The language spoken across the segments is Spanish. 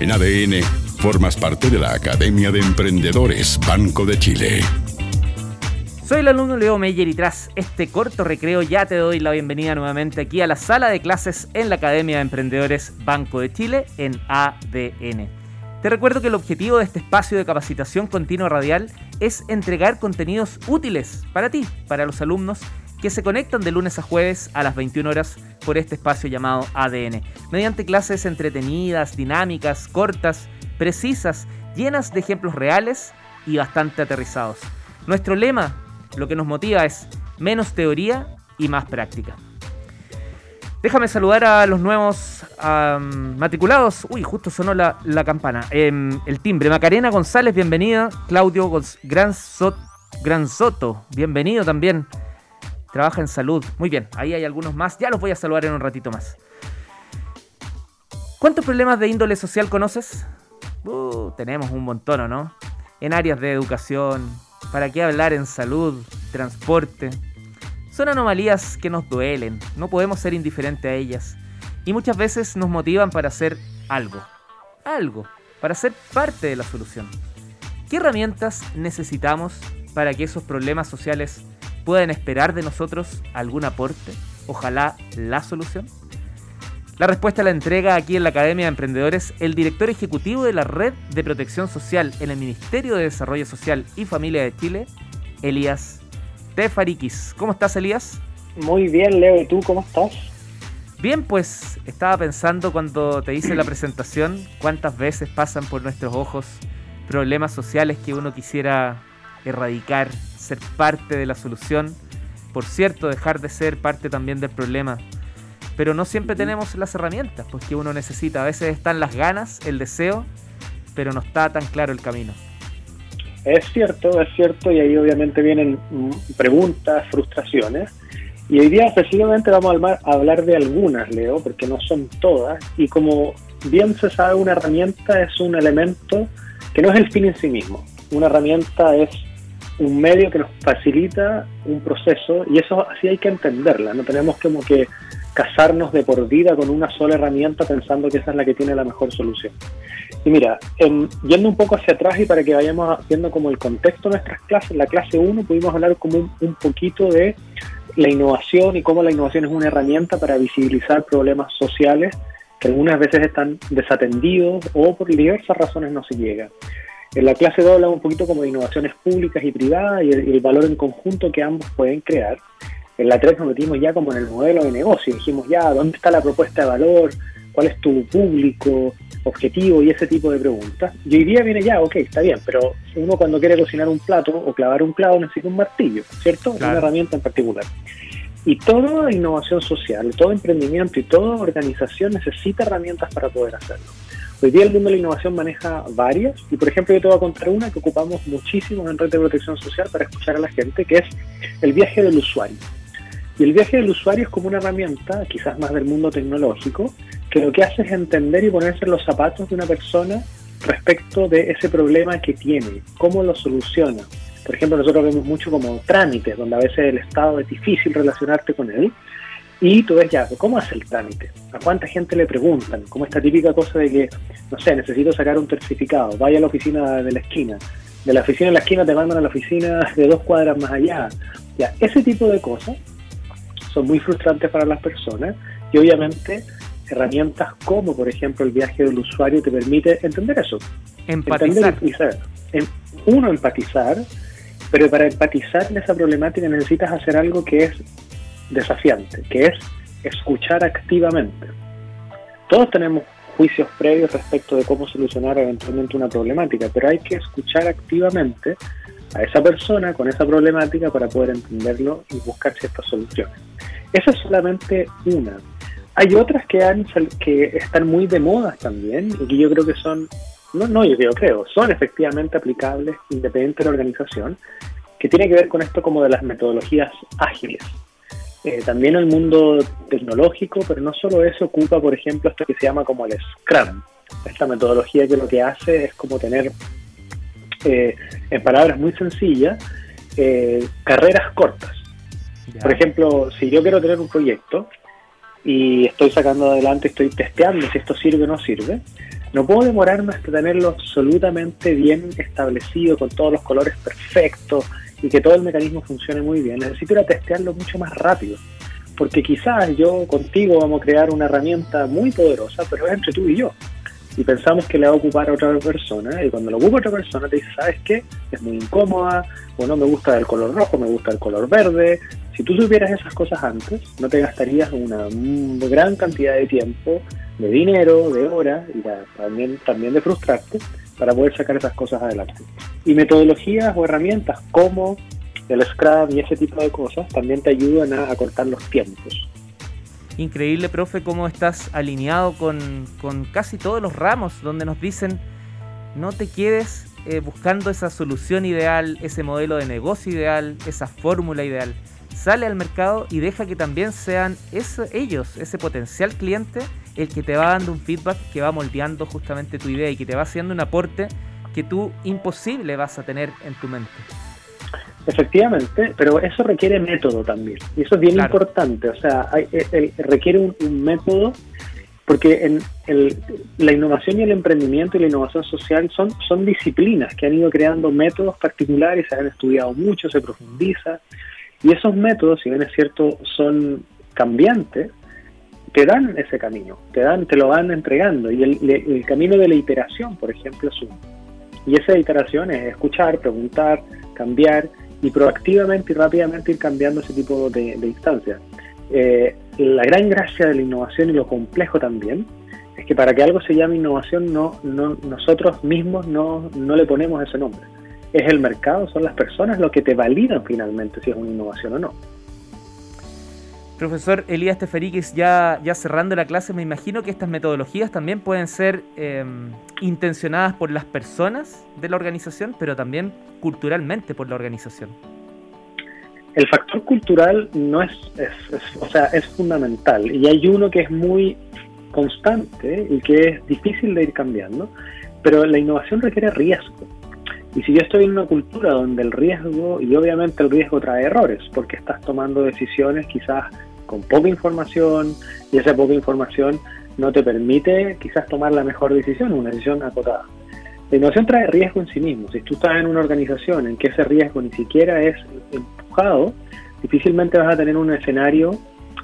En ADN, formas parte de la Academia de Emprendedores Banco de Chile. Soy el alumno Leo Meyer y tras este corto recreo ya te doy la bienvenida nuevamente aquí a la sala de clases en la Academia de Emprendedores Banco de Chile en ADN. Te recuerdo que el objetivo de este espacio de capacitación continua radial es entregar contenidos útiles para ti, para los alumnos que se conectan de lunes a jueves a las 21 horas por este espacio llamado ADN, mediante clases entretenidas, dinámicas, cortas, precisas, llenas de ejemplos reales y bastante aterrizados. Nuestro lema lo que nos motiva es menos teoría y más práctica. Déjame saludar a los nuevos matriculados. Uy, justo sonó la, campana. Em, el timbre. Macarena González, bienvenida. Claudio Gran, Gran Soto, bienvenido también. Trabaja en salud. Muy bien, ahí hay algunos más. Ya los voy a saludar en un ratito más. ¿Cuántos problemas de índole social conoces? Uh, tenemos un montón, ¿no? En áreas de educación, ¿Para qué hablar en salud, transporte? Son anomalías que nos duelen, no podemos ser indiferentes a ellas. Y muchas veces nos motivan para hacer algo. Algo. Para ser parte de la solución. ¿Qué herramientas necesitamos para que esos problemas sociales puedan esperar de nosotros algún aporte? Ojalá la solución. La respuesta la entrega aquí en la Academia de Emprendedores el director ejecutivo de la Red de Protección Social en el Ministerio de Desarrollo Social y Familia de Chile, Elías Tefarikis. ¿Cómo estás, Elías? Muy bien, Leo. ¿Y tú cómo estás? Bien, pues estaba pensando cuando te hice la presentación cuántas veces pasan por nuestros ojos problemas sociales que uno quisiera erradicar, ser parte de la solución. Por cierto, dejar de ser parte también del problema pero no siempre tenemos las herramientas pues, que uno necesita. A veces están las ganas, el deseo, pero no está tan claro el camino. Es cierto, es cierto, y ahí obviamente vienen mm, preguntas, frustraciones. Y hoy día precisamente vamos a hablar de algunas, Leo, porque no son todas. Y como bien se sabe, una herramienta es un elemento que no es el fin en sí mismo. Una herramienta es un medio que nos facilita un proceso y eso así hay que entenderla. No tenemos como que casarnos de por vida con una sola herramienta pensando que esa es la que tiene la mejor solución. Y mira, yendo un poco hacia atrás y para que vayamos viendo como el contexto de nuestras clases, la clase 1 pudimos hablar como un, poquito de la innovación y cómo la innovación es una herramienta para visibilizar problemas sociales que algunas veces están desatendidos o por diversas razones no se llega. En la clase 2 hablamos un poquito como de innovaciones públicas y privadas y el valor en conjunto que ambos pueden crear. En la 3 nos metimos ya como en el modelo de negocio, dijimos ya, ¿dónde está la propuesta de valor? ¿Cuál es tu público objetivo? Y ese tipo de preguntas. Y hoy día viene ya, ok, está bien, pero uno cuando quiere cocinar un plato o clavar un clavo necesita un martillo, ¿cierto? Una herramienta en particular. Y toda innovación social, todo emprendimiento y toda organización necesita herramientas para poder hacerlo. Hoy día el mundo de la innovación maneja varias y por ejemplo yo te voy a contar una que ocupamos muchísimo en Red de Protección Social para escuchar a la gente, que es el viaje del usuario. Y el viaje del usuario es como una herramienta, quizás más del mundo tecnológico, que lo que hace es entender y ponerse los zapatos de una persona respecto de ese problema que tiene, cómo lo soluciona. Por ejemplo, nosotros vemos mucho como trámites, donde a veces el Estado es difícil relacionarte con él, y tú ves ya, ¿cómo hace el trámite? ¿A cuánta gente le preguntan? Como esta típica cosa de que, no sé, necesito sacar un certificado, vaya a la oficina de la esquina, de la oficina de la esquina te mandan a la oficina de dos cuadras más allá. Ya, ese tipo de cosas son muy frustrantes para las personas y obviamente herramientas como por ejemplo el viaje del usuario te permite entender eso. Empatizar. uno, empatizar, pero para empatizar en esa problemática necesitas hacer algo que es desafiante, que es escuchar activamente. Todos tenemos juicios previos respecto de cómo solucionar eventualmente una problemática, pero hay que escuchar activamente a esa persona con esa problemática para poder entenderlo y buscar ciertas soluciones. Esa es solamente una. Hay otras que, han, que están muy de moda también y que yo creo que son, no, no, yo creo, son efectivamente aplicables independiente de la organización, que tiene que ver con esto como de las metodologías ágiles. Eh, también el mundo tecnológico, pero no solo eso, ocupa, por ejemplo, esto que se llama como el Scrum. Esta metodología que lo que hace es como tener, eh, en palabras muy sencillas, eh, carreras cortas. Por ejemplo, si yo quiero tener un proyecto y estoy sacando adelante, estoy testeando si esto sirve o no sirve, no puedo demorarme hasta tenerlo absolutamente bien establecido, con todos los colores perfectos y que todo el mecanismo funcione muy bien. Necesito ir a testearlo mucho más rápido. Porque quizás yo contigo vamos a crear una herramienta muy poderosa, pero es entre tú y yo. Y pensamos que le va a ocupar a otra persona, y cuando lo ocupa otra persona te dice, ¿sabes qué? Es muy incómoda, o no me gusta el color rojo, me gusta el color verde. Si tú supieras esas cosas antes, no te gastarías una gran cantidad de tiempo de dinero, de horas y también, también de frustrarte para poder sacar esas cosas adelante. Y metodologías o herramientas como el Scrum y ese tipo de cosas también te ayudan a acortar los tiempos. Increíble, profe, cómo estás alineado con, con casi todos los ramos donde nos dicen no te quedes eh, buscando esa solución ideal, ese modelo de negocio ideal, esa fórmula ideal. Sale al mercado y deja que también sean ellos, ese potencial cliente, el que te va dando un feedback que va moldeando justamente tu idea y que te va haciendo un aporte que tú imposible vas a tener en tu mente. Efectivamente, pero eso requiere método también. Y eso es bien importante. O sea, requiere un, método porque en la innovación y el emprendimiento y la innovación social son, son disciplinas que han ido creando métodos particulares, se han estudiado mucho, se profundiza. Y esos métodos, si bien es cierto, son cambiantes, te dan ese camino, te dan, te lo van entregando. Y el, camino de la iteración, por ejemplo, es uno. Y esa iteración es escuchar, preguntar, cambiar y proactivamente y rápidamente ir cambiando ese tipo de, instancias. Eh, la gran gracia de la innovación y lo complejo también es que para que algo se llame innovación no, no nosotros mismos no, no le ponemos ese nombre. Es el mercado, son las personas lo que te validan finalmente si es una innovación o no. Profesor Elías Teferiquis, ya, ya cerrando la clase, me imagino que estas metodologías también pueden ser em, intencionadas por las personas de la organización, pero también culturalmente por la organización. El factor cultural no es, o sea, es fundamental y hay uno que es muy constante y que es difícil de ir cambiando, pero la innovación requiere riesgo. Y si yo estoy en una cultura donde el riesgo, y obviamente el riesgo trae errores, porque estás tomando decisiones quizás con poca información y esa poca información no te permite quizás tomar la mejor decisión, una decisión acotada. La innovación trae riesgo en sí mismo. Si tú estás en una organización en que ese riesgo ni siquiera es empujado, difícilmente vas a tener un escenario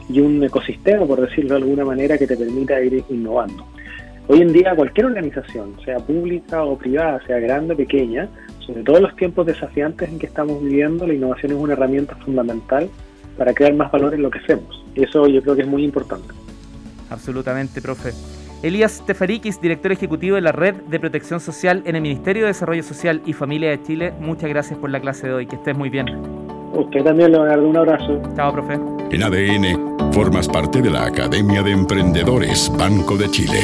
y un ecosistema, por decirlo de alguna manera, que te permita ir innovando. Hoy en día cualquier organización, sea pública o privada, sea grande o pequeña, sobre todo en los tiempos desafiantes en que estamos viviendo, la innovación es una herramienta fundamental para crear más valor en lo que hacemos. Y eso yo creo que es muy importante. Absolutamente, profe. Elías Tefarikis, director ejecutivo de la Red de Protección Social en el Ministerio de Desarrollo Social y Familia de Chile, muchas gracias por la clase de hoy. Que estés muy bien. Usted también le va a dar un abrazo. Chao, profe. En ADN, formas parte de la Academia de Emprendedores Banco de Chile.